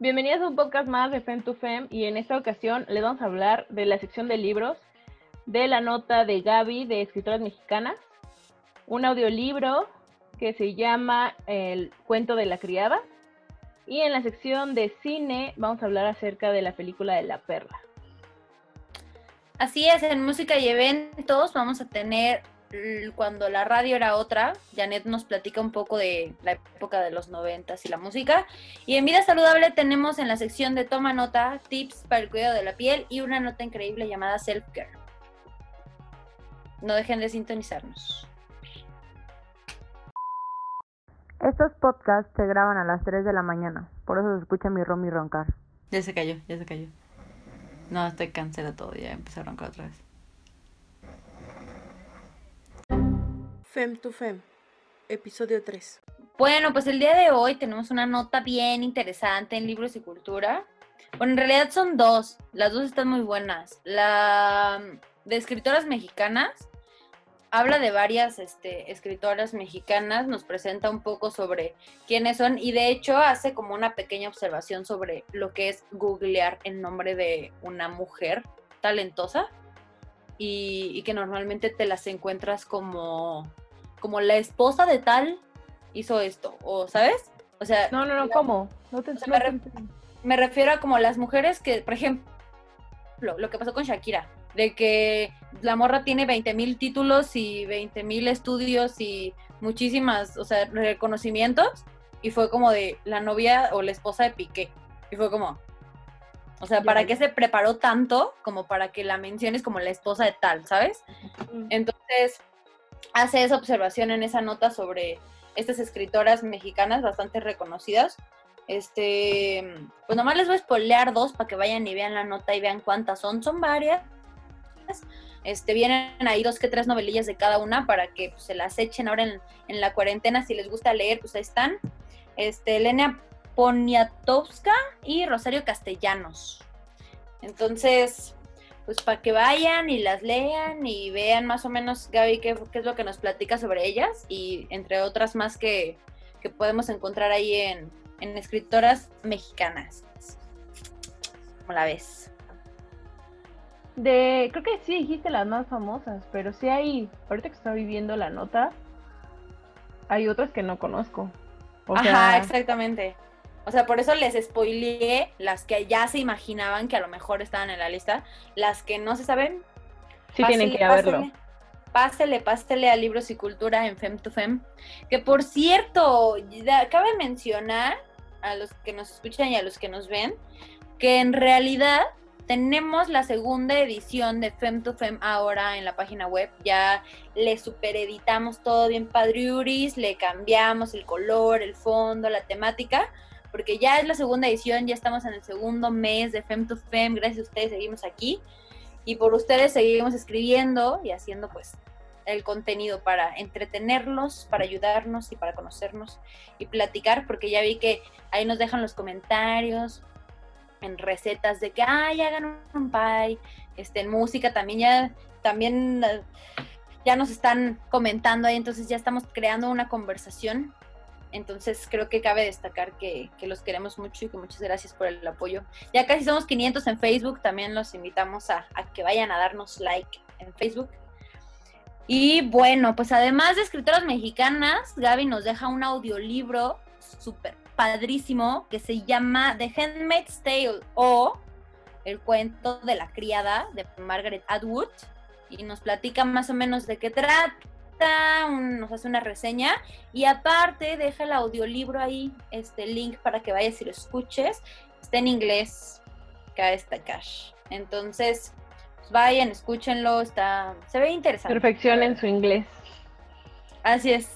Bienvenidos a un podcast más de Fem to Fem y en esta ocasión les vamos a hablar de la sección de libros, de la nota de Gaby de Escritoras Mexicanas, un audiolibro que se llama El cuento de la criada y en la sección de cine vamos a hablar acerca de la película de la perla. Así es, en música y eventos vamos a tener cuando la radio era otra, Janet nos platica un poco de la época de los noventas y la música. Y en Vida Saludable tenemos en la sección de Toma Nota, tips para el cuidado de la piel y una nota increíble llamada Self Care. No dejen de sintonizarnos. Estos podcasts se graban a las 3 de la mañana, por eso se escucha mi Romy roncar. Ya se cayó, ya se cayó. No, estoy cansada todo, ya empecé a roncar otra vez. Fem to Fem, episodio 3. Bueno, pues el día de hoy tenemos una nota bien interesante en libros y cultura. Bueno, en realidad son dos, las dos están muy buenas. La de escritoras mexicanas habla de varias este, escritoras mexicanas, nos presenta un poco sobre quiénes son y de hecho hace como una pequeña observación sobre lo que es googlear el nombre de una mujer talentosa y, y que normalmente te las encuentras como como la esposa de tal hizo esto, o ¿sabes? O sea, no, no, no, ¿cómo? No te, me, refiero a como las mujeres que, por ejemplo, lo que pasó con Shakira, de que la morra tiene 20 mil títulos y 20 mil estudios y muchísimas, o sea, reconocimientos, y fue como de la novia o la esposa de Piqué, y fue como, o sea, ¿para qué se preparó tanto como para que la menciones como la esposa de tal, ¿sabes? Entonces, hace esa observación en esa nota sobre estas escritoras mexicanas bastante reconocidas. Este, pues nomás les voy a spoilear dos para que vayan y vean la nota y vean cuántas son. Son varias. Este, vienen ahí dos que tres novelillas de cada una para que pues, se las echen ahora en, en, la cuarentena. Si les gusta leer, pues ahí están. Este, Elena Poniatowska y Rosario Castellanos. Entonces, pues para que vayan y las lean y vean más o menos, Gaby, qué, es lo que nos platica sobre ellas y entre otras más que, podemos encontrar ahí en, escritoras mexicanas. ¿Cómo la ves? De, creo que sí dijiste las más famosas, pero sí hay, ahorita que estoy viendo la nota, hay otras que no conozco. Ajá, exactamente. O sea, por eso les spoileé las que ya se imaginaban que a lo mejor estaban en la lista. Las que no se saben. Sí, tienen que verlo. Pásele, pásele a Libros y Cultura en Fem to Fem. Que por cierto, cabe mencionar a los que nos escuchan y a los que nos ven que en realidad tenemos la segunda edición de Fem to Fem ahora en la página web. Ya le supereditamos todo bien padriuris, le cambiamos el color, el fondo, la temática porque ya es la segunda edición, ya estamos en el segundo mes de Fem to Fem, gracias a ustedes seguimos aquí y por ustedes seguimos escribiendo y haciendo pues el contenido para entretenerlos, para ayudarnos y para conocernos y platicar, porque ya vi que ahí nos dejan los comentarios en recetas de que, ay, hagan un pie, este, en música también ya, también ya nos están comentando ahí, entonces ya estamos creando una conversación entonces creo que cabe destacar que, los queremos mucho y que muchas gracias por el apoyo. Ya casi somos 500 en Facebook, también los invitamos a, que vayan a darnos like en Facebook. Y bueno, pues además de escritoras mexicanas, Gaby nos deja un audiolibro súper padrísimo que se llama The Handmaid's Tale o El cuento de la criada de Margaret Atwood y nos platica más o menos de qué trata nos hace una reseña y aparte deja el audiolibro ahí, este link para que vayas y lo escuches. Está en inglés, acá está Cash. Entonces, pues vayan, escúchenlo, está, se ve interesante. Perfeccionen su inglés. Así es,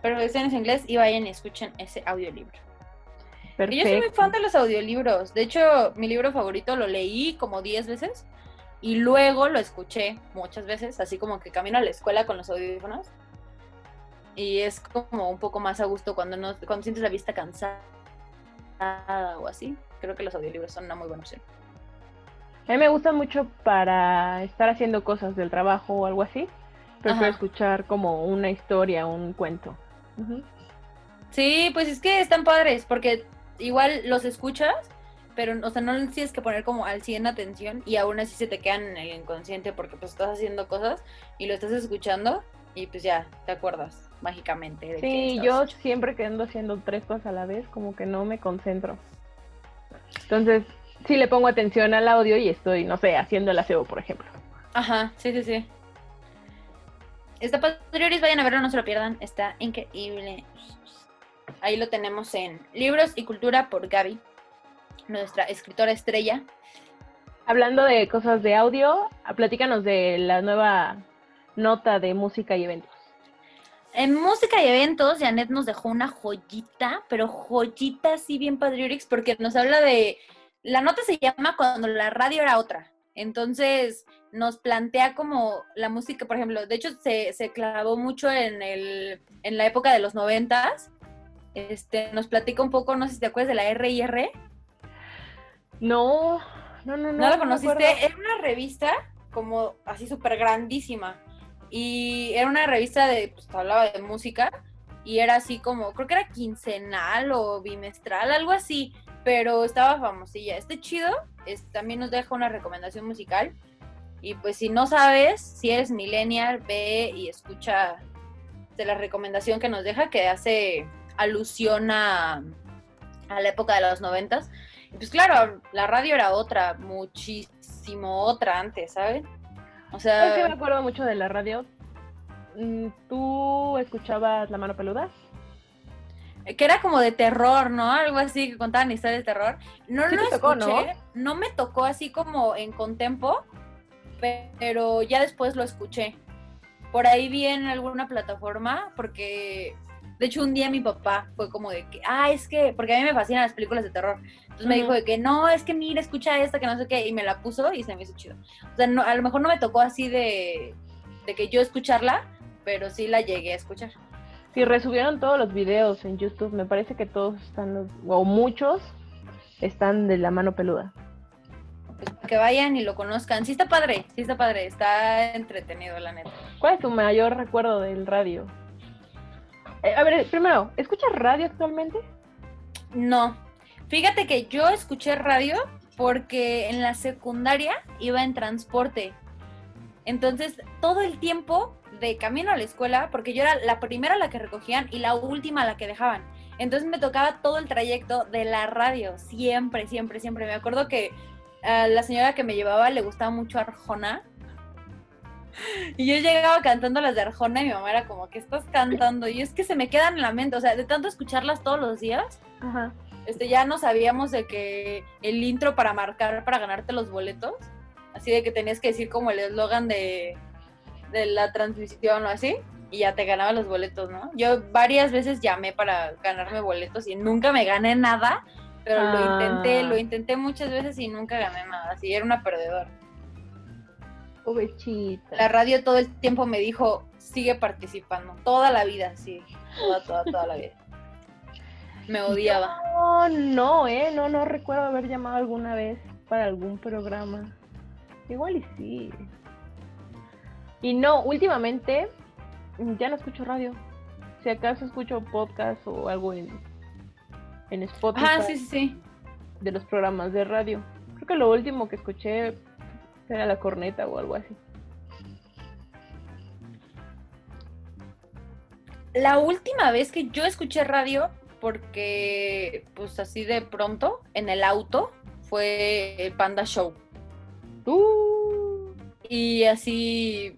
perfeccionen su inglés y vayan y escuchen ese audiolibro. Y yo soy muy fan de los audiolibros. De hecho, mi libro favorito lo leí como 10 veces y luego lo escuché muchas veces, así como que camino a la escuela con los audífonos. Y es como un poco más a gusto cuando, no, cuando sientes la vista cansada o así. Creo que los audiolibros son una muy buena opción. A mí me gusta mucho para estar haciendo cosas del trabajo o algo así. Prefiero escuchar como una historia, un cuento. Sí, pues es que están padres, porque igual los escuchas pero, o sea, no les tienes que poner como al 100 atención y aún así se te quedan en el inconsciente porque pues estás haciendo cosas y lo estás escuchando y pues ya te acuerdas mágicamente. De Sí, yo siempre que ando haciendo tres cosas a la vez, como que no me concentro. Entonces, sí le pongo atención al audio y estoy, no sé, haciendo el aseo, por ejemplo. Ajá, sí, sí, sí. Está Patriotis, vayan a verlo, no se lo pierdan, está increíble. Ahí lo tenemos en Libros y Cultura por Gaby, nuestra escritora estrella. Hablando de cosas de audio, platícanos de la nueva nota de música y eventos. En música y eventos, Janet nos dejó una joyita, pero joyita así bien Patriorix, porque nos habla de. La nota se llama Cuando la radio era otra. Entonces, nos plantea como la música, por ejemplo, de hecho, se, se clavó mucho en, el, en la época de los noventas. Este, nos platica un poco, no sé si te acuerdas de la R&R. No, no, no, no. ¿No la conociste? Era una revista como así súper grandísima. Y era una revista de, pues hablaba de música. Y era así como, creo que era quincenal o bimestral, algo así. Pero estaba famosilla. Este chido es, también nos deja una recomendación musical. Y pues si no sabes, si eres millennial, ve y escucha de la recomendación que nos deja, que hace alusión a, a la época de los noventas. Pues claro, la radio era otra, muchísimo otra antes, ¿sabes? O Es que me sea, acuerdo mucho de la radio. Mm, ¿Tú escuchabas La Mano Peluda? que era como de terror, ¿no? Algo así, que contaban historias de terror. No Sí lo tocó, escuché, ¿no? me tocó así como en contempo, pe- pero ya después lo escuché. Por ahí vi en alguna plataforma, porque de hecho un día mi papá fue como de que, ah, es que, porque a mí me fascinan las películas de terror. Entonces me dijo de que, no, es que mira, escucha esta, que no sé qué, y me la puso y se me hizo chido. O sea, no, a lo mejor no me tocó así de, de que yo escucharla, pero sí la llegué a escuchar. Sí, resubieron todos los videos en YouTube. Me parece que todos están, o muchos, están de La Mano Peluda. pues, que vayan y lo conozcan. Sí está padre, sí está padre, está entretenido, la neta. ¿Cuál es tu mayor recuerdo del radio? Eh, a ver, primero, ¿escuchas radio actualmente? No, fíjate que yo escuché radio porque en la secundaria iba en transporte. Entonces, todo el tiempo de camino a la escuela, porque yo era la primera a la que recogían y la última a la que dejaban. Entonces me tocaba todo el trayecto de la radio, siempre, siempre, siempre. Me acuerdo que a la señora que me llevaba le gustaba mucho Arjona. Y yo llegaba cantando las de Arjona y mi mamá era como, ¿qué estás cantando? Y es que se me quedan en la mente, o sea, de tanto escucharlas todos los días, Ajá. este, ya no sabíamos de que el intro para marcar, para ganarte los boletos, así de que tenías que decir como el eslogan de, de la transmisión o así, y ya te ganaba los boletos, ¿no? Yo varias veces llamé para ganarme boletos y nunca me gané nada, pero lo Ah. intenté, lo intenté muchas veces y nunca gané nada, así era una perdedora. La radio todo el tiempo me dijo, sigue participando, toda la vida, sí, toda, toda, toda la vida. Me odiaba. No, no, eh, no, no recuerdo haber llamado alguna vez para algún programa. Igual y sí. Y no, últimamente ya no escucho radio. Si acaso escucho podcast o algo en, en Spotify Ajá, sí, sí, sí. de los programas de radio. Creo que lo último que escuché era la corneta o algo así. La última vez que yo escuché radio, porque pues así de pronto, en el auto, fue el Panda Show. Uh, Y así,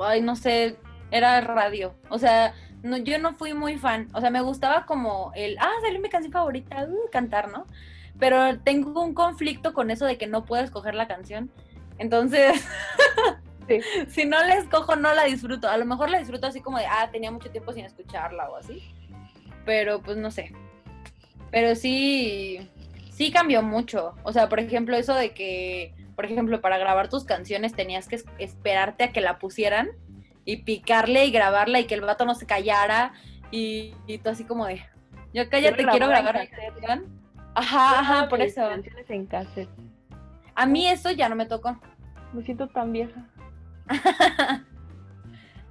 ay, no sé, era radio. O sea, no, yo no fui muy fan. O sea, me gustaba como el, ah, salió mi canción favorita, uh, cantar, ¿no? Pero tengo un conflicto con eso de que no puedo escoger la canción. Entonces, Sí. si no la escojo, no la disfruto. A lo mejor la disfruto así como de, ah, tenía mucho tiempo sin escucharla o así. Pero pues no sé. Pero sí, sí cambió mucho. O sea, por ejemplo, eso de que, por ejemplo, para grabar tus canciones tenías que es- esperarte a que la pusieran y picarle y grabarla y que el vato no se callara. Y, y tú así como de, yo cállate, quiero grabar cassette. canción. Ajá, ajá, por eso. Canciones en cassette. A mí eso ya no me tocó. Me siento tan vieja.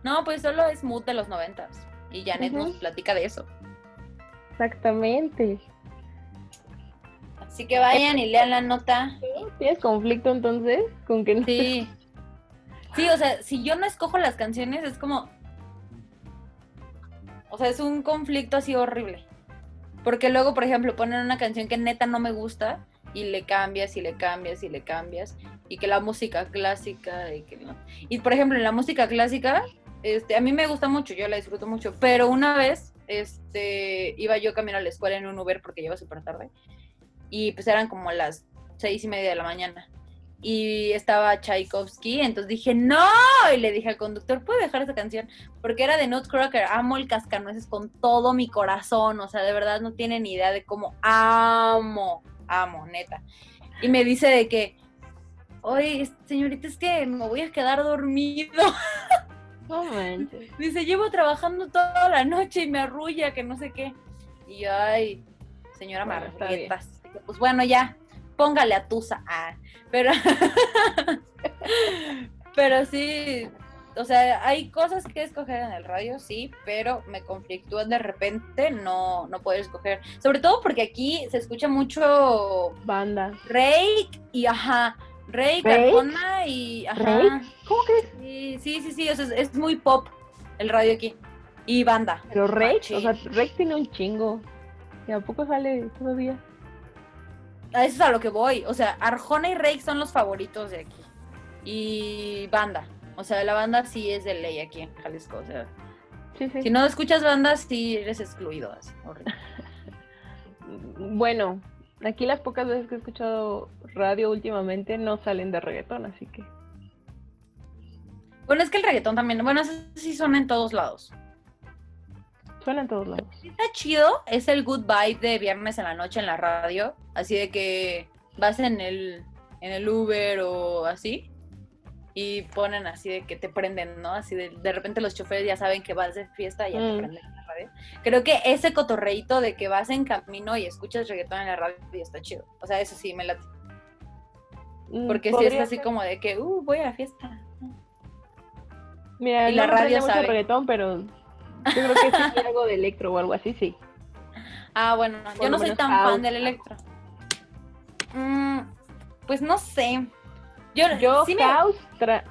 No, pues solo es mood de los noventas. Y Janet Ujú. nos platica de eso. Exactamente. Así que vayan y lean la nota. ¿Tienes conflicto entonces con que no? Sí. Sí, o sea, si yo no escojo las canciones es como... O sea, es un conflicto así horrible. Porque luego, por ejemplo, ponen una canción que neta no me gusta y le cambias y le cambias y le cambias. Y que la música clásica y que no. Y por ejemplo, en la música clásica, este, a mí me gusta mucho, yo la disfruto mucho. Pero una vez, este, iba yo camino a la escuela en un Uber porque lleva súper tarde. Y pues eran como las seis y media de la mañana. Y estaba Tchaikovsky, entonces dije, no, y le dije al conductor, ¿puede dejar esa canción? Porque era de Nutcracker, amo el cascanueces con todo mi corazón, o sea, de verdad no tienen ni idea de cómo amo, amo, neta. Y me dice de que, oye, señorita, es que me voy a quedar dormido. Dice, llevo trabajando toda la noche y me arrulla, que no sé qué. Y yo, ay, señora Bueno, Pues bueno, ya, póngale a Tusa. Ah, pero, pero sí, o sea, hay cosas que escoger en el radio, sí, pero me conflictúan de repente, no, no puedo escoger. Sobre todo porque aquí se escucha mucho Banda. Rake y ajá. Arjona y ajá. ¿Rake? ¿Cómo crees? Sí, sí, sí, sí, o sea, es, es muy pop el radio aquí. Y banda. Pero Machín. o sea, Rake tiene un chingo. ¿Y a poco sale todavía? A eso es a lo que voy. O sea, Arjona y Rake son los favoritos de aquí. Y banda. O sea, la banda sí es de ley aquí en Jalisco. O sea, Sí, sí. si no escuchas bandas, sí eres excluido. Así. Bueno, aquí las pocas veces que he escuchado radio últimamente no salen de reggaetón, así que. Bueno, es que el reggaetón también. Bueno, eso sí son en todos lados. Suena en todos lados. Sí Está chido. Es el good vibe de viernes en la noche en la radio. Así de que vas en el, en el Uber o así. Y ponen así de que te prenden, ¿no? Así de, de repente los choferes ya saben que vas de fiesta y ya te Mm. prenden en la radio. Creo que ese cotorreito de que vas en camino y escuchas reggaetón en la radio está chido. O sea, eso sí me late. Mm, Porque si es podría así ser. como de que, uh, voy a la fiesta. Mira, y no la radio mucho sabe. reggaetón, pero yo creo que sí algo de electro o algo así, sí. Ah, bueno, Por yo no soy tan house. fan del electro. Mm, pues no sé. Yo, Yo sí me- house, tra,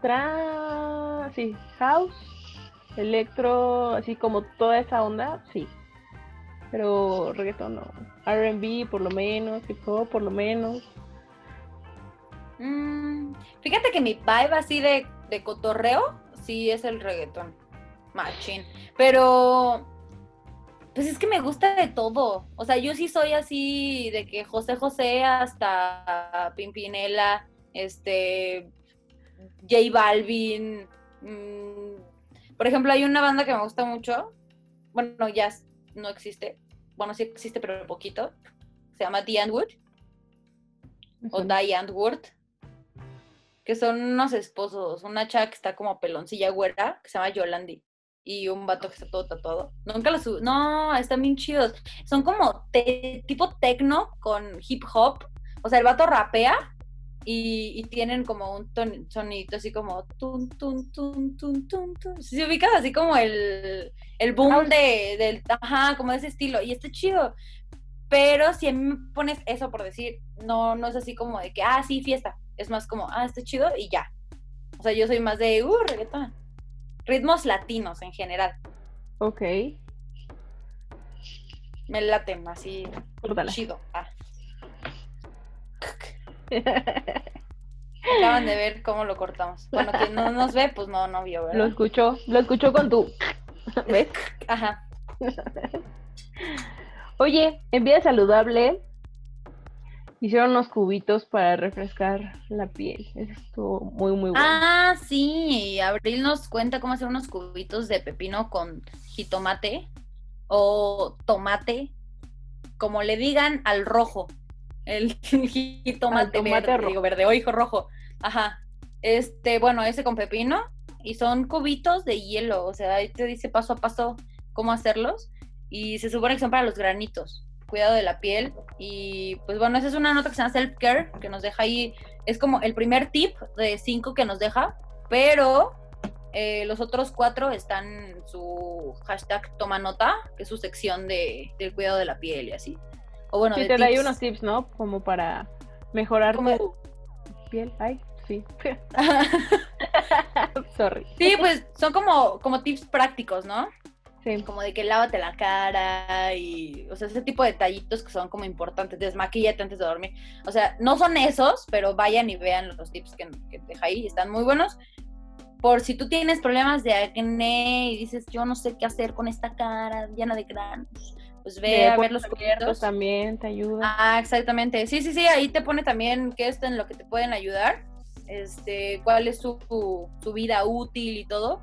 tra, sí, house, electro, así como toda esa onda, sí. Pero reggaetón no. R&B por lo menos, hip hop por lo menos. Mm, fíjate que mi vibe así de, de cotorreo, sí es el reggaetón. Machín. Pero, pues es que me gusta de todo. O sea, yo sí soy así de que José José hasta Pimpinela, este, J Balvin. mm, por ejemplo, hay una banda que me gusta mucho. Bueno, ya no existe. Bueno, sí existe, pero poquito. Se llama The Antwood o Diane Wood, que son unos esposos, una chava que está como peloncilla güera, que se llama Yolandi, y un vato que está todo tatuado. Nunca los sub- No, están bien chidos. Son como te- tipo tecno con hip hop. O sea, el vato rapea y, y tienen como un ton- sonidito así como tun, tun, tun, tun, tun, tun. Se ubicas así como el, el boom de, del, ajá, como de ese estilo. Y está chido. Pero si a mí me pones eso por decir, no, no es así como de que, ah, sí, fiesta. Es más como, ah, está chido y ya. O sea, yo soy más de, uh, reggaetón. Ritmos latinos en general. Ok, Me laten así, córtala. chido. Ah. Acaban de ver cómo lo cortamos. Bueno, quien no nos ve, pues no, no vio, lo ¿verdad? escuchó, lo escuchó con tu... ¿Ves? Ajá. Oye, en vida saludable hicieron unos cubitos para refrescar la piel. Eso estuvo muy, muy bueno. Ah, sí. Abril nos cuenta cómo hacer unos cubitos de pepino con jitomate o tomate, como le digan al rojo. El jitomate Al tomate verde, rojo. digo verde, o hijo rojo. Ajá. Este, bueno, ese con pepino y son cubitos de hielo, o sea, ahí te dice paso a paso cómo hacerlos y se supone que son para los granitos, cuidado de la piel y pues bueno, esa es una nota que se llama self care que nos deja ahí, es como el primer tip de cinco que nos deja, pero eh, los otros cuatro están en su hashtag toma nota, que es su sección de, del cuidado de la piel y así. O bueno, Sí, de te da ahí tips. unos tips, ¿no? Como para mejorar Como- tu piel. Ay, sí. Sorry. sí, pues son como, como tips prácticos, ¿no? Sí. Como de que lávate la cara y, o sea, ese tipo de detallitos que son como importantes, desmaquíllate antes de dormir. O sea, no son esos, pero vayan y vean los tips que, que deja ahí, están muy buenos. Por si tú tienes problemas de acné y dices, yo no sé qué hacer con esta cara llena de granos, pues ve De a ver los cubitos. también te ayuda. Ah, exactamente. Sí, sí, sí, ahí te pone también qué es en lo que te pueden ayudar, este, cuál es su, su vida útil y todo,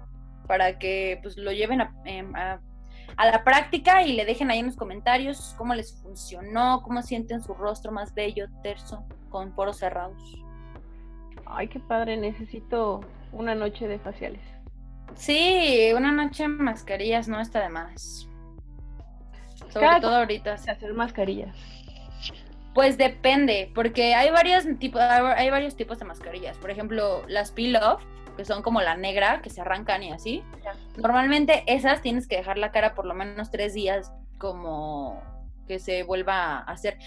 para que pues lo lleven a, em, a- a la práctica y le dejen ahí en los comentarios cómo les funcionó, cómo sienten su rostro más bello, terso, con poros cerrados. Ay, qué padre, necesito una noche de faciales. Sí, una noche en mascarillas no está de más. Sobre Cada todo ahorita. Hacer mascarillas. Pues depende, porque hay varios tipos, hay varios tipos de mascarillas. Por ejemplo, las peel off, que son como la negra, que se arrancan y así. Ya. Normalmente esas tienes que dejar la cara por lo menos tres días como que se vuelva a hacer.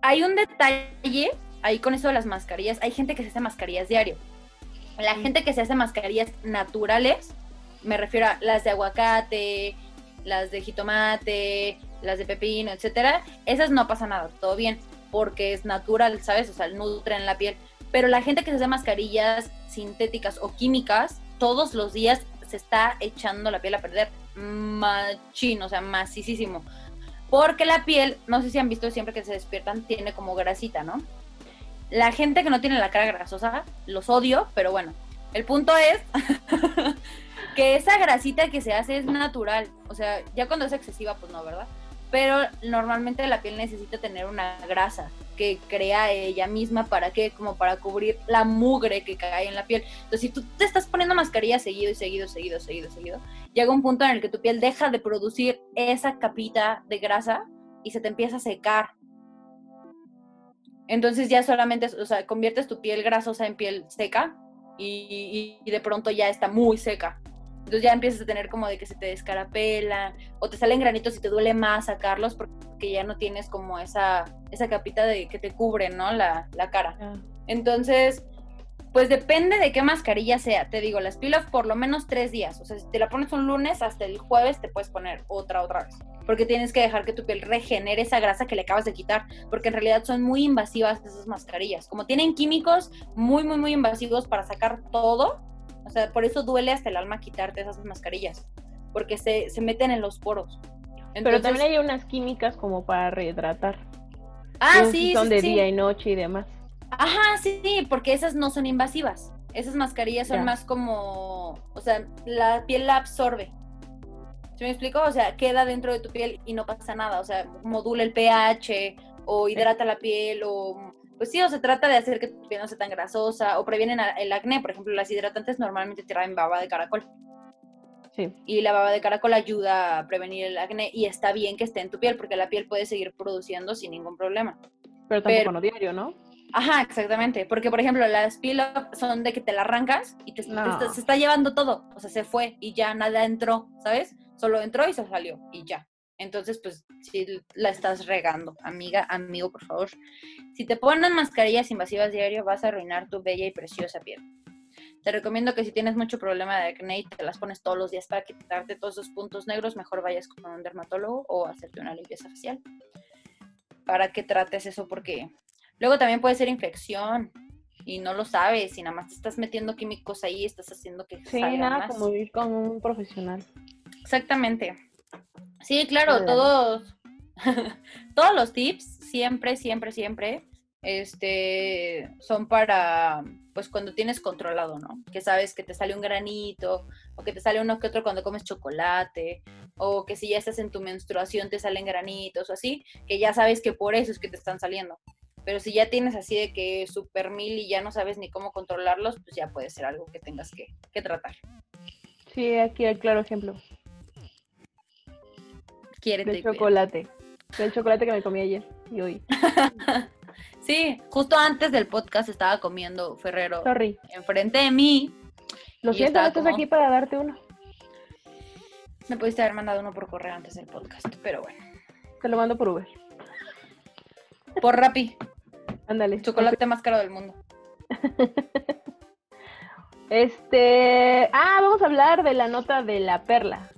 Hay un detalle ahí con eso de las mascarillas. Hay gente que se hace mascarillas diario. La gente que se hace mascarillas naturales, me refiero a las de aguacate, las de jitomate, las de pepino, etcétera, esas no pasa nada, todo bien, porque es natural, ¿sabes? O sea, nutren la piel. Pero la gente que se hace mascarillas sintéticas o químicas, todos los días se está echando la piel a perder machín, o sea, macísimo. Porque la piel, no sé si han visto siempre que se despiertan, tiene como grasita, ¿no? La gente que no tiene la cara grasosa, los odio, pero bueno, el punto es que esa grasita que se hace es natural. O sea, ya cuando es excesiva, pues no, ¿verdad? Pero normalmente la piel necesita tener una grasa que crea ella misma para qué, como para cubrir la mugre que cae en la piel. Entonces, si tú te estás poniendo mascarilla seguido y seguido, seguido, seguido, seguido, llega un punto en el que tu piel deja de producir esa capita de grasa y se te empieza a secar. Entonces ya solamente, o sea, conviertes tu piel grasosa en piel seca y, de pronto ya está muy seca. Entonces ya empiezas a tener como de que se te descarapela o te salen granitos y te duele más sacarlos porque ya no tienes como esa, esa capita de que te cubre, ¿no? La, la cara. Ya. Entonces, pues depende de qué mascarilla sea. Te digo, las peel off por lo menos tres días. O sea, si te la pones un lunes, hasta el jueves te puedes poner otra otra vez. Porque tienes que dejar que tu piel regenere esa grasa que le acabas de quitar. Porque en realidad son muy invasivas esas mascarillas. Como tienen químicos muy, muy, muy invasivos para sacar todo. O sea, por eso duele hasta el alma quitarte esas mascarillas. Porque se, se meten en los poros. Pero también hay unas químicas como para rehidratar. Ah, Esas sí, Son sí, de sí. día y noche y demás. Ajá, sí, sí, porque esas no son invasivas. Esas mascarillas son Ya. más como, o sea, la piel la absorbe. ¿Sí me explico? O sea, queda dentro de tu piel y no pasa nada. O sea, modula el pH o hidrata la piel o... Pues sí, o se trata de hacer que tu piel no sea tan grasosa o previenen el acné. Por ejemplo, las hidratantes normalmente traen baba de caracol Sí. y la baba de caracol ayuda a prevenir el acné y está bien que esté en tu piel porque la piel puede seguir produciendo sin ningún problema. Pero tampoco Pero- no diario, ¿no? Ajá, exactamente. Porque, por ejemplo, las peel son de que te la arrancas y te, se está llevando todo. O sea, se fue y ya nada entró, ¿sabes? Solo entró y se salió y ya. Entonces, pues, si la estás regando, amiga, amigo, por favor. Si te ponen mascarillas invasivas diario, vas a arruinar tu bella y preciosa piel. Te recomiendo que si tienes mucho problema de acné y te las pones todos los días para quitarte todos esos puntos negros, mejor vayas con un dermatólogo o hacerte una limpieza facial. Para que trates eso porque Luego también puede ser infección y no lo sabes y nada más te estás metiendo químicos ahí, estás haciendo que Sí, salga nada más. como ir con un profesional. Exactamente. Sí, claro, todos todos los tips siempre, siempre, siempre este son para pues cuando tienes controlado, ¿no? Que sabes que te sale un granito o que te sale uno que otro cuando comes chocolate o que si ya estás en tu menstruación te salen granitos o así, que ya sabes que por eso es que te están saliendo. Pero si ya tienes así de que super mil y ya no sabes ni cómo controlarlos, pues ya puede ser algo que tengas que, que tratar. Sí, aquí el claro ejemplo. Quiérete cuídate. chocolate. Del chocolate que me comí ayer y hoy. Sí, justo antes del podcast estaba comiendo Ferrero Sorry. enfrente de mí. Lo siento, no estás como- aquí para darte uno. Me pudiste haber mandado uno por correo antes del podcast, pero bueno. Te lo mando por Uber. Por Rappi, Ándale. chocolate más caro del mundo. Este. Ah, vamos a hablar de la nota de la perla.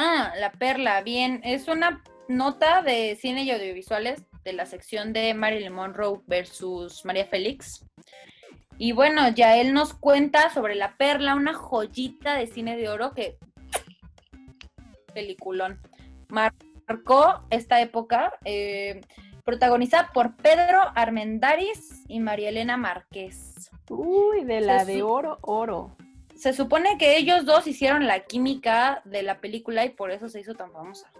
Ah, La Perla, bien. Es una nota de cine y audiovisuales de la sección de Marilyn Monroe versus María Félix. Y bueno, ya él nos cuenta sobre La Perla, una joyita de cine de oro que... Peliculón. Marcó esta época, eh, protagonizada por Pedro Armendáriz y María Elena Márquez. Uy, de la de oro, oro. Se supone que ellos dos hicieron la química de la película y por eso se hizo tan famosa.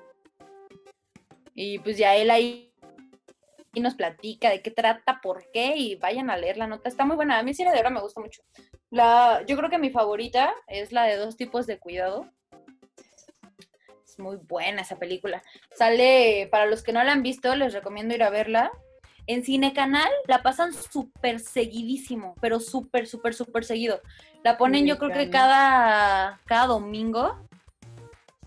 Y pues ya él ahí y nos platica de qué trata, por qué, y vayan a leer la nota. Está muy buena. A mí Cine de Oro me gusta mucho. La, yo creo que mi favorita es la de dos tipos de cuidado. Es muy buena esa película. Sale, para los que no la han visto, les recomiendo ir a verla. En Cine Canal la pasan súper seguidísimo, pero súper, súper, súper seguido. La ponen yo creo que cada, cada domingo.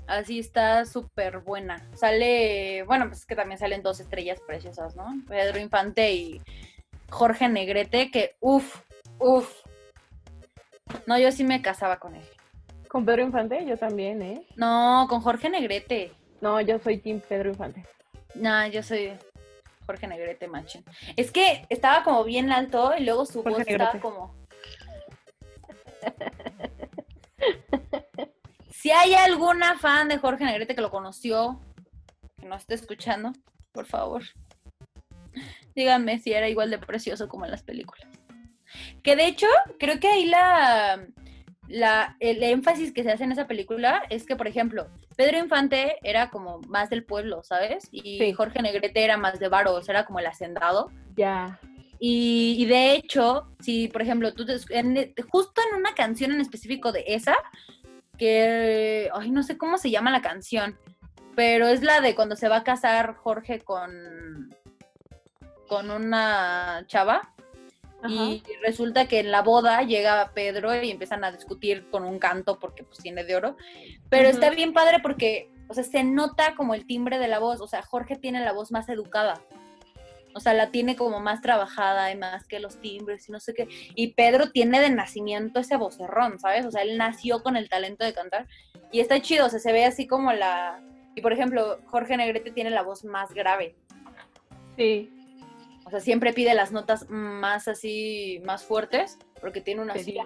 Así está súper buena. Sale, bueno, pues es que también salen dos estrellas preciosas, ¿no? Pedro Infante y Jorge Negrete, que uff, uff. No, yo sí me casaba con él. Con Pedro Infante, yo también, ¿eh? No, con Jorge Negrete. No, yo soy Team Pedro Infante. No, yo soy Jorge Negrete, machín. Es que estaba como bien alto y luego su Jorge voz estaba Negrete. como. Si hay alguna fan de Jorge Negrete que lo conoció, que no esté escuchando, por favor, díganme si era igual de precioso como en las películas. Que de hecho, creo que ahí la, la, el énfasis que se hace en esa película es que, por ejemplo, Pedro Infante era como más del pueblo, ¿sabes? Y Sí. Jorge Negrete era más de varos, era como el hacendado. Ya. Y, y de hecho, si por ejemplo, tú te- en- justo en una canción en específico de esa, que, ay, no sé cómo se llama la canción, pero es la de cuando se va a casar Jorge con, con una chava. Ajá. Y resulta que en la boda llega Pedro y empiezan a discutir con un canto porque pues tiene de oro. Pero está bien padre porque, o sea, se nota como el timbre de la voz. O sea, Jorge tiene la voz más educada. O sea, la tiene como más trabajada y más que los timbres y no sé qué. Y Pedro tiene de nacimiento ese vocerrón, ¿sabes? O sea, él nació con el talento de cantar. Y está chido, o sea, se ve así como la... Y por ejemplo, Jorge Negrete tiene la voz más grave. Sí. O sea, siempre pide las notas más así, más fuertes, porque tiene una así.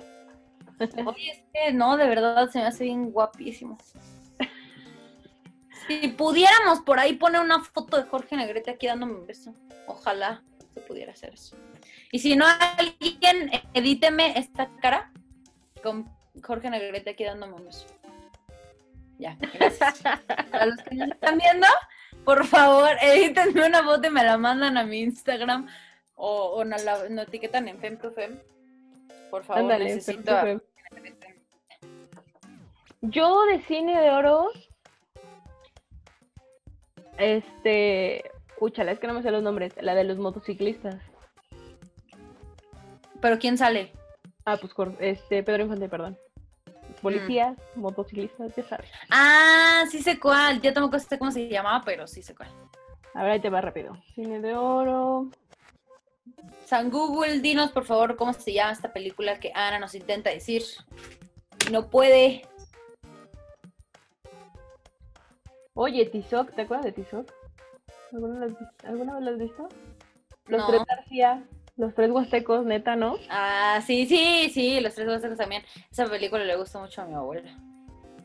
Oye, es que no, de verdad se me hace bien guapísimo. Si pudiéramos por ahí poner una foto de Jorge Negrete aquí dándome un beso. Ojalá se pudiera hacer eso. Y si no, alguien edíteme esta cara con Jorge Negrete aquí dándome un beso. Ya, gracias. Para los que nos están viendo, por favor, edítenme una foto y me la mandan a mi Instagram o, o nos la nos etiquetan en FemProFem. Por favor, Ándale, necesito a- perfecto. Yo de cine de oro. Este. Úchala, es que no me sé los nombres. La de los motociclistas. Pero ¿quién sale? Ah, pues este, Pedro Infante, perdón. Policías, Mm. motociclistas, ya sabes. Ah, sí sé cuál. Ya tampoco sé cómo se llamaba, pero sí sé cuál. A ver, ahí te va rápido. Cine de oro. San Google, dinos por favor cómo se llama esta película que Ana nos intenta decir. No puede. Oye, Tizoc, ¿te acuerdas de Tizoc? ¿Alguna, vez- ¿Alguna vez lo has visto? Los No. tres García, los tres huastecos, neta, ¿no? Ah, sí, sí, sí, los tres huastecos también. Esa película le gusta mucho a mi abuela.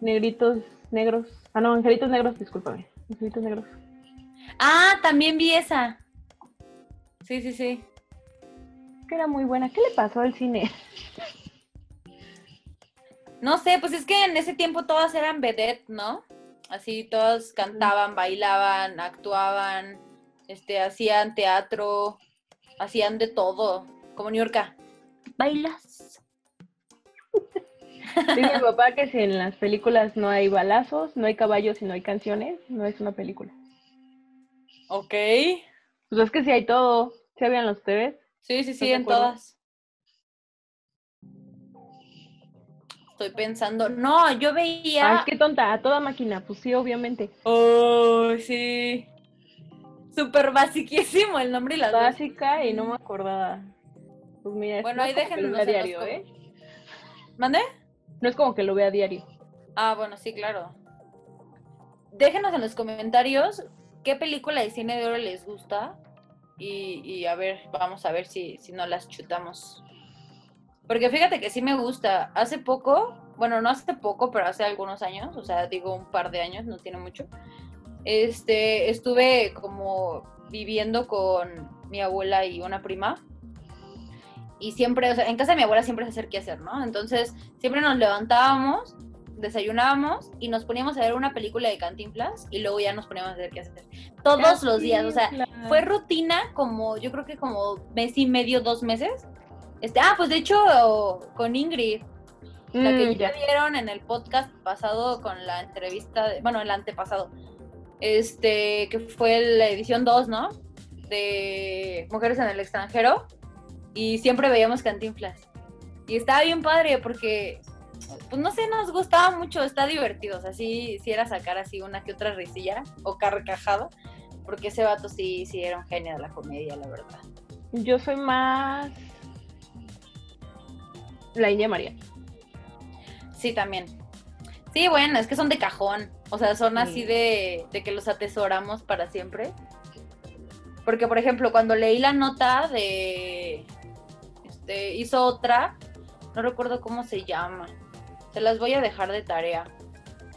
Negritos negros. Ah, no, angelitos negros, discúlpame. Angelitos negros. Ah, también vi esa. Sí, sí, sí. Que era muy buena. ¿Qué le pasó al cine? No sé, pues es que en ese tiempo todas eran vedette, ¿no? Así todas cantaban, bailaban, actuaban, este, hacían teatro, hacían de todo, como New York. ¿Bailas? Dice mi papá que si en las películas no hay balazos, no hay caballos y no hay canciones, no es una película. Ok. Pues es que si hay todo. ¿Se habían los tres? Sí, sí, sí, en acuerdo. todas. Estoy pensando, no, yo Ah, veía... qué tonta, a toda máquina. Pues sí, obviamente. Oh, sí. Súper basiquísimo el nombre y dos. Básica y no me acordaba. Pues mira, Bueno, no ahí déjenos los diario, ¿eh? ¿Mande? No es como que lo vea diario. Ah, bueno, sí, claro. Déjenos en los comentarios qué película de cine de oro les gusta y, y a ver, vamos a ver si, si no las chutamos. Porque fíjate que sí me gusta. Hace poco, bueno, no hace poco, pero hace algunos años, o sea, digo un par de años, no tiene mucho. Este, estuve como viviendo con mi abuela y una prima. Y siempre, o sea, en casa de mi abuela siempre se hacer qué hacer, ¿no? Entonces, siempre nos levantábamos, desayunábamos y nos poníamos a ver una película de Cantinflas y luego ya nos poníamos a hacer qué hacer. Todos los días, o sea, Cantinflas. fue rutina como, yo creo que como mes y medio, dos meses. Este, ah, pues de hecho, con Ingrid, la que Mm, ya ya. vieron en el podcast pasado con la entrevista, de- bueno, el antepasado, este, que fue la edición 2, ¿no? De Mujeres en el extranjero, y siempre veíamos Cantinflas. Y estaba bien padre porque, pues no sé, nos gustaba mucho, está divertido, o sea, sí, sí era sacar así una que otra risilla o carcajada, porque ese vato sí, sí era un genio de la comedia, la verdad. Yo soy más. La India María. Sí, también. Sí, bueno, es que son de cajón. O sea, son Sí. así de, de que los atesoramos para siempre. Porque, por ejemplo, cuando leí la nota de. Este, hizo otra. No recuerdo cómo se llama. Se las voy a dejar de tarea.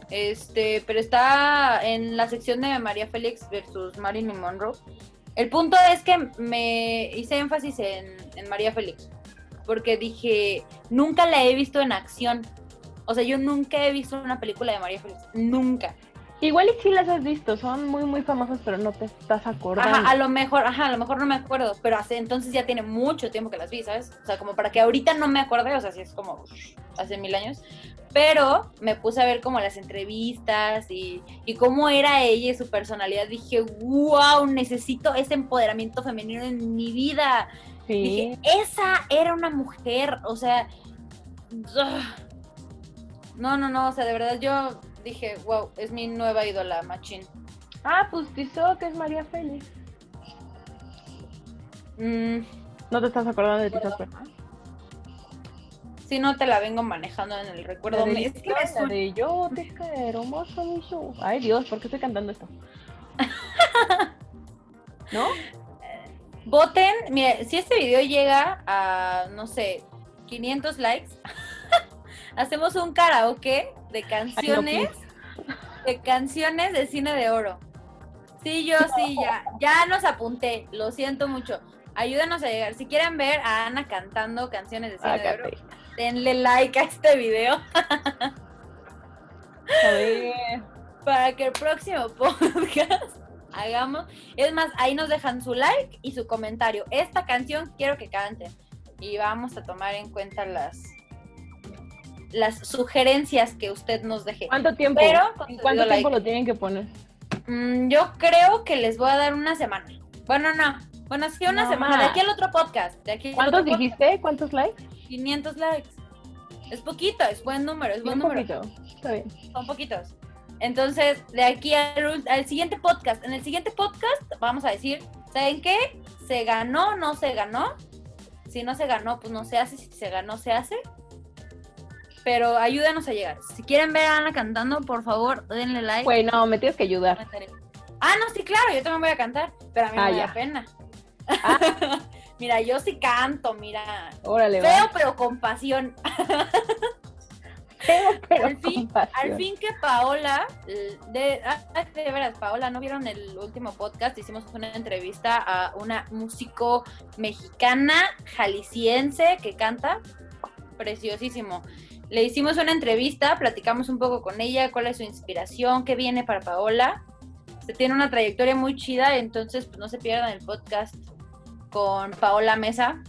Este, pero está en la sección de María Félix versus Marilyn Monroe. El punto es que me hice énfasis en, en María Félix. Porque dije, nunca la he visto en acción. O sea, yo nunca he visto una película de María Félix. Nunca. Igual y sí las has visto, son muy muy famosas, pero no te estás acordando. Ajá, a lo mejor, ajá, a lo mejor no me acuerdo, pero hace entonces ya tiene mucho tiempo que las vi, ¿sabes? O sea, como para que ahorita no me acuerde, o sea, sí es como hace mil años. Pero me puse a ver como las entrevistas y, y cómo era ella y su personalidad. Dije, wow, necesito ese empoderamiento femenino en mi vida. Sí. Dije, esa era una mujer, o sea, ugh. no, no, no, o sea, de verdad yo dije, wow, es mi nueva ídola, machín. Ah, pues Tizoc es María Félix. Mm, No te estás acordando de Tizoc, ¿verdad? si no te la vengo manejando en el recuerdo, de, es que me la de yo te quiero show. Ay Dios, ¿por qué estoy cantando esto? ¿No? Voten, mire, si este video llega a, no sé, 500 likes, hacemos un karaoke de Ay, no, canciones, de canciones de cine de oro. Sí, yo sí, ya, ya nos apunté, lo siento mucho. Ayúdenos a llegar. Si quieren ver a Ana cantando canciones de cine de oro, denle like a este video A ver. para que el próximo podcast hagamos. Es más, ahí nos dejan su like y su comentario. Esta canción quiero que canten. Y vamos a tomar en cuenta las las sugerencias que usted nos deje. ¿Cuánto tiempo? Pero con ¿En su cuánto like. tiempo lo tienen que poner? Mm, yo creo que les voy a dar una semana. Bueno, no. Bueno, sí, una No semana. De aquí al otro podcast. De aquí ¿Cuántos podcast, dijiste? ¿Cuántos likes? 500 likes. Es poquito, es buen número, es buen número. poquito. Está bien. son poquitos. Entonces, de aquí al, siguiente podcast, en el siguiente podcast vamos a decir, ¿saben qué? ¿Se ganó no se ganó? Si no se ganó, pues no se hace, si se ganó, se hace. Pero ayúdanos a llegar. Si quieren ver a Ana cantando, por favor, denle like. Güey, no, me tienes que ayudar. Ah, no, sí, claro, yo también voy a cantar, pero a mí Ah, me ya. da pena. mira, yo sí canto, mira. Órale, Feo, va. pero con pasión. Feo, pero al fin, al fin que Paola, de, ah, de veras, Paola, ¿no vieron el último podcast? Hicimos una entrevista a una músico mexicana, jalisciense, que canta preciosísimo. Le hicimos una entrevista, platicamos un poco con ella, cuál es su inspiración, qué viene para Paola. Se tiene una trayectoria muy chida, entonces pues no se pierdan el podcast con Paola Mesa.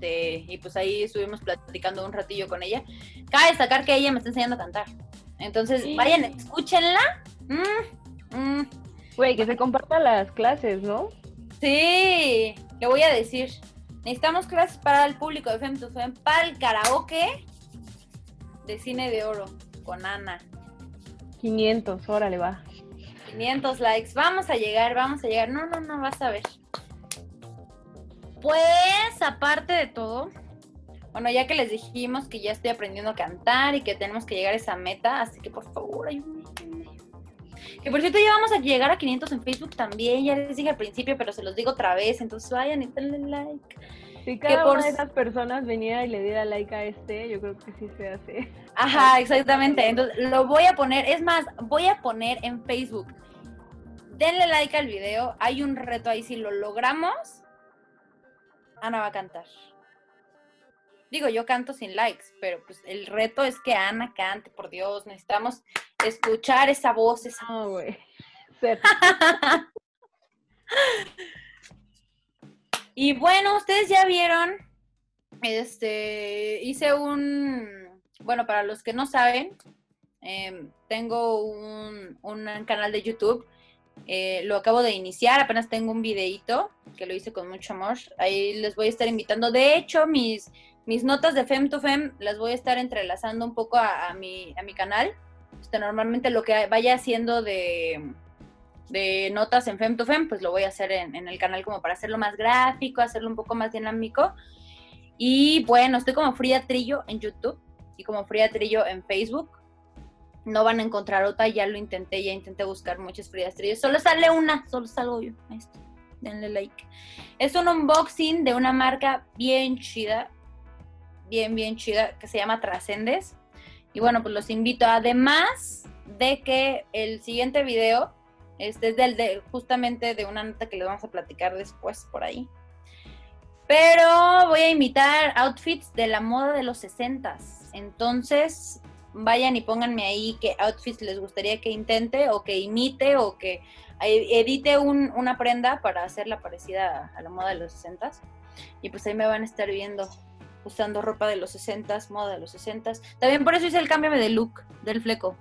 Este, y pues ahí estuvimos platicando un ratillo con ella. Cabe destacar que ella me está enseñando a cantar. Entonces, Sí. vayan, escúchenla. Mm, mm, Güey, que se compartan las clases, ¿no? sí, le voy a decir. Necesitamos clases para el público de Fem to Fem, para el karaoke de cine de oro con Ana. 500, órale, va. 500 likes. Vamos a llegar, vamos a llegar. No, no, no, vas a ver. Pues, aparte de todo, bueno, ya que les dijimos que ya estoy aprendiendo a cantar y que tenemos que llegar a esa meta, así que por favor, ayúdenme. Que por cierto, ya vamos a llegar a 500 en Facebook también. Ya les dije al principio, pero se los digo otra vez. Entonces vayan y denle like. Si cada por una de esas personas viniera y le diera like a este, yo creo que sí se hace. Ajá, exactamente. Entonces lo voy a poner, es más, voy a poner en Facebook. Denle like al video. Hay un reto ahí. Si lo logramos, Ana va a cantar. Digo, yo canto sin likes, pero pues el reto es que Ana cante, por Dios. Necesitamos escuchar esa voz, esa güey. Y bueno, ustedes ya vieron, este, hice un, bueno, para los que no saben, em, tengo un, un canal de YouTube, eh, lo acabo de iniciar, apenas tengo un videíto que lo hice con mucho amor, ahí les voy a estar invitando, de hecho, mis, mis notas de Fem to Fem las voy a estar entrelazando un poco a, mi, a mi canal, este, normalmente lo que vaya haciendo de de notas en Fem to Fem, pues lo voy a hacer en, en el canal como para hacerlo más gráfico, hacerlo un poco más dinámico. Y bueno, estoy como Frida Trillo en YouTube y como Frida Trillo en Facebook. No van a encontrar otra, ya lo intenté, ya intenté buscar muchas Fridas Trillo. Solo sale una, solo salgo yo. Está. Denle like. Es un unboxing de una marca bien chida, bien, bien chida, que se llama Trascendes. Y bueno, pues los invito. Además de que el siguiente video este es del de justamente de una nota que les vamos a platicar después por ahí. Pero voy a invitar outfits de la moda de los 60 Entonces, vayan y pónganme ahí qué outfits les gustaría que intente o que imite o que edite un- una prenda para hacerla parecida a la moda de los 60 Y pues ahí me van a estar viendo usando ropa de los 60 moda de los 60 También por eso hice el cambio de look del fleco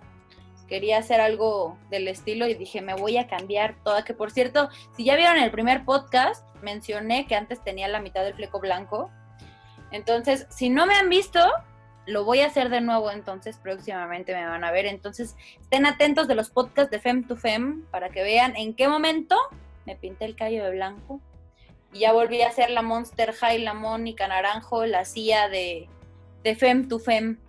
quería hacer algo del estilo y dije, me voy a cambiar toda. Que por cierto, si ya vieron el primer podcast, mencioné que antes tenía la mitad del fleco blanco. Entonces, si no me han visto, lo voy a hacer de nuevo. Entonces, próximamente me van a ver. Entonces, estén atentos de los podcasts de Fem to Fem para que vean en qué momento me pinté el cabello de blanco. Y ya volví a hacer la Monster High, la Mónica Naranjo, la CIA de, de Fem to Fem.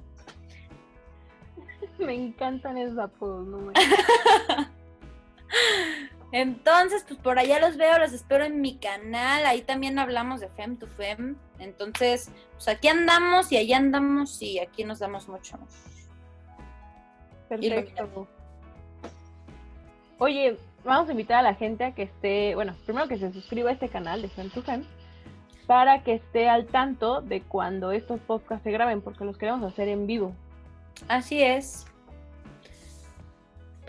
Me encantan esos apodos, no me- Entonces, pues por allá los veo, los espero en mi canal. Ahí también hablamos de Fem to Fem. Entonces, pues aquí andamos y allá andamos y aquí nos damos mucho. Perfecto. Oye, vamos a invitar a la gente a que esté, bueno, primero que se suscriba a este canal de Fem to Fem para que esté al tanto de cuando estos podcasts se graben, porque los queremos hacer en vivo. Así es.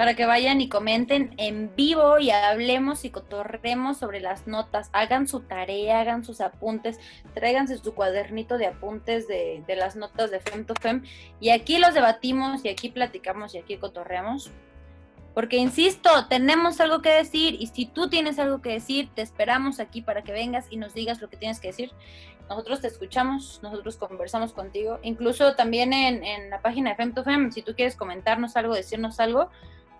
Para que vayan y comenten en vivo y hablemos y cotorremos sobre las notas. Hagan su tarea, hagan sus apuntes, tráiganse su cuadernito de apuntes de, de las notas de Fem to Fem. Y aquí los debatimos y aquí platicamos y aquí cotorreamos. Porque insisto, tenemos algo que decir y si tú tienes algo que decir, te esperamos aquí para que vengas y nos digas lo que tienes que decir. Nosotros te escuchamos, nosotros conversamos contigo. Incluso también en, en la página de Fem to Fem, si tú quieres comentarnos algo, decirnos algo,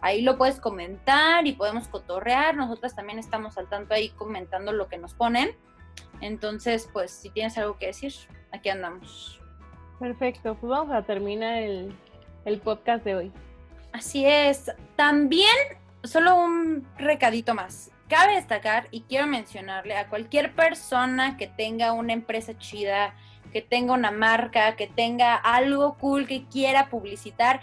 ahí lo puedes comentar y podemos cotorrear. Nosotras también estamos al tanto ahí comentando lo que nos ponen. Entonces, pues si tienes algo que decir, aquí andamos. Perfecto, pues vamos a terminar el, el podcast de hoy. Así es. También, solo un recadito más. Cabe destacar y quiero mencionarle a cualquier persona que tenga una empresa chida, que tenga una marca, que tenga algo cool que quiera publicitar.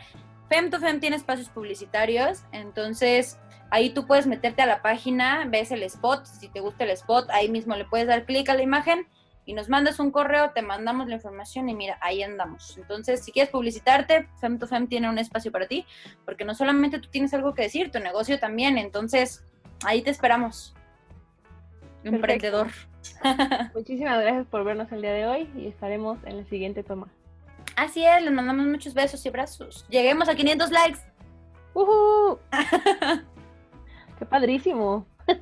Fem to Fem tiene espacios publicitarios, entonces ahí tú puedes meterte a la página, ves el spot, si te gusta el spot, ahí mismo le puedes dar clic a la imagen y nos mandas un correo, te mandamos la información y mira, ahí andamos. Entonces, si quieres publicitarte, Fem to Fem tiene un espacio para ti, porque no solamente tú tienes algo que decir, tu negocio también, entonces ahí te esperamos. Emprendedor. Muchísimas gracias por vernos el día de hoy y estaremos en la siguiente toma. Así es, les mandamos muchos besos y abrazos. Lleguemos a 500 likes. ¡Uhú! ¡Qué padrísimo!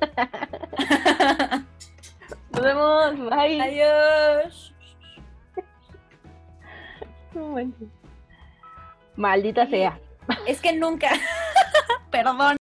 Nos vemos, bye. Adiós. Maldita sea. Es que nunca. Perdón.